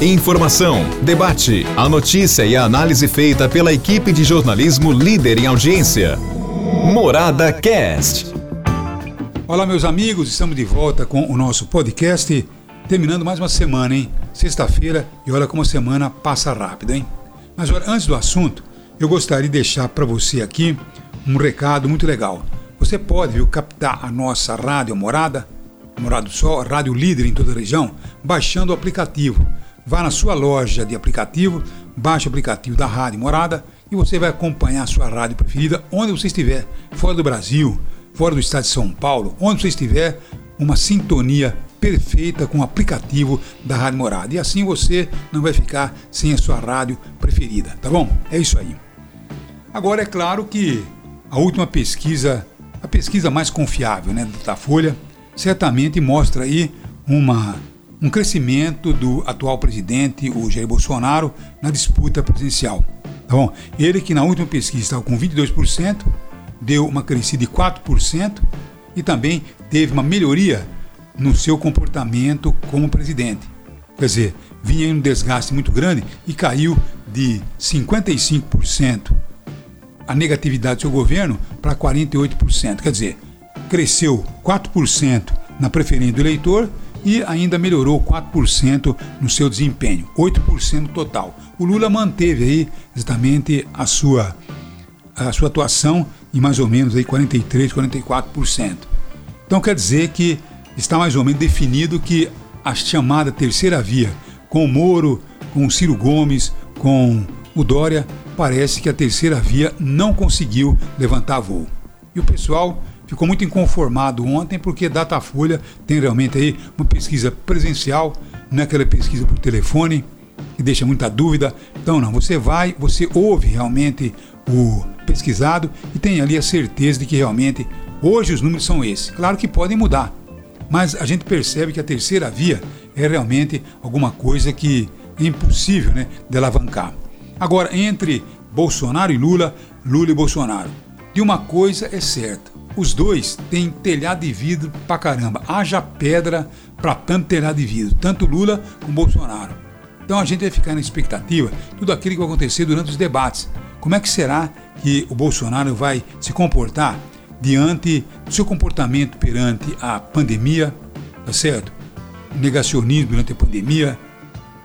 Informação, debate, a notícia e a análise feita pela equipe de jornalismo líder em audiência. Morada Cast. Olá, meus amigos, estamos de volta com o nosso podcast, terminando mais uma semana, hein? Sexta-feira e olha como a semana passa rápido, hein? Mas olha, antes do assunto, eu gostaria de deixar para você aqui um recado muito legal. Você pode viu, captar a nossa rádio Morada, Morado Sol, rádio líder em toda a região, baixando o aplicativo. Vá na sua loja de aplicativo, baixe o aplicativo da Rádio Morada e você vai acompanhar a sua rádio preferida onde você estiver, fora do Brasil, fora do estado de São Paulo, onde você estiver, uma sintonia perfeita com o aplicativo da Rádio Morada. E assim você não vai ficar sem a sua rádio preferida, tá bom? É isso aí. Agora é claro que a última pesquisa, a pesquisa mais confiável, né, da Folha, certamente mostra aí uma um crescimento do atual presidente, o Jair Bolsonaro, na disputa presidencial. Tá bom? Ele que na última pesquisa estava com 22%, deu uma crescida de 4% e também teve uma melhoria no seu comportamento como presidente. Quer dizer, vinha em um desgaste muito grande e caiu de 55% a negatividade do seu governo para 48%. Quer dizer, cresceu 4% na preferência do eleitor e ainda melhorou 4% no seu desempenho, 8% total. O Lula manteve aí exatamente a sua, a sua atuação em mais ou menos aí 43, 44%. Então quer dizer que está mais ou menos definido que a chamada terceira via, com o Moro, com o Ciro Gomes, com o Dória, parece que a terceira via não conseguiu levantar voo. E o pessoal ficou muito inconformado ontem porque Datafolha tem realmente aí uma pesquisa presencial, não é aquela pesquisa por telefone que deixa muita dúvida. Então não, você vai, você ouve realmente o pesquisado e tem ali a certeza de que realmente hoje os números são esses. Claro que podem mudar, mas a gente percebe que a terceira via é realmente alguma coisa que é impossível né, de alavancar. Agora, entre Bolsonaro e Lula, Lula e Bolsonaro, de uma coisa é certa: os dois têm telhado de vidro pra caramba. Haja pedra para tanto telhado de vidro, tanto Lula como Bolsonaro. Então a gente vai ficar na expectativa tudo aquilo que vai acontecer durante os debates. Como é que será que o Bolsonaro vai se comportar diante do seu comportamento perante a pandemia, tá certo? Negacionismo durante a pandemia,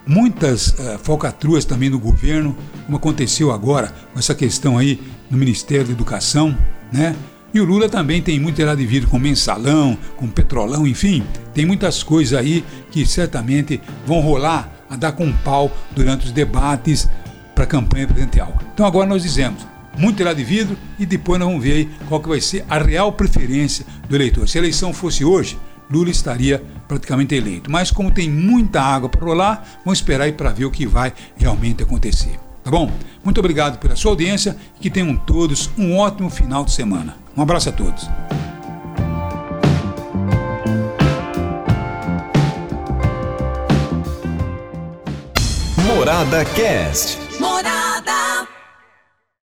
muitas uh, falcatruas também do governo, como aconteceu agora com essa questão aí no Ministério da Educação, né? E o Lula também tem muito lá de vidro com mensalão, com petrolão, enfim, tem muitas coisas aí que certamente vão rolar a dar com pau durante os debates para a campanha presidencial. Então agora nós dizemos, muito lá de vidro e depois nós vamos ver aí qual que vai ser a real preferência do eleitor. Se a eleição fosse hoje, Lula estaria praticamente eleito. Mas como tem muita água para rolar, vamos esperar aí para ver o que vai realmente acontecer. Tá bom? Muito obrigado pela sua audiência e que tenham todos um ótimo final de semana. Um abraço a todos. Morada Cast.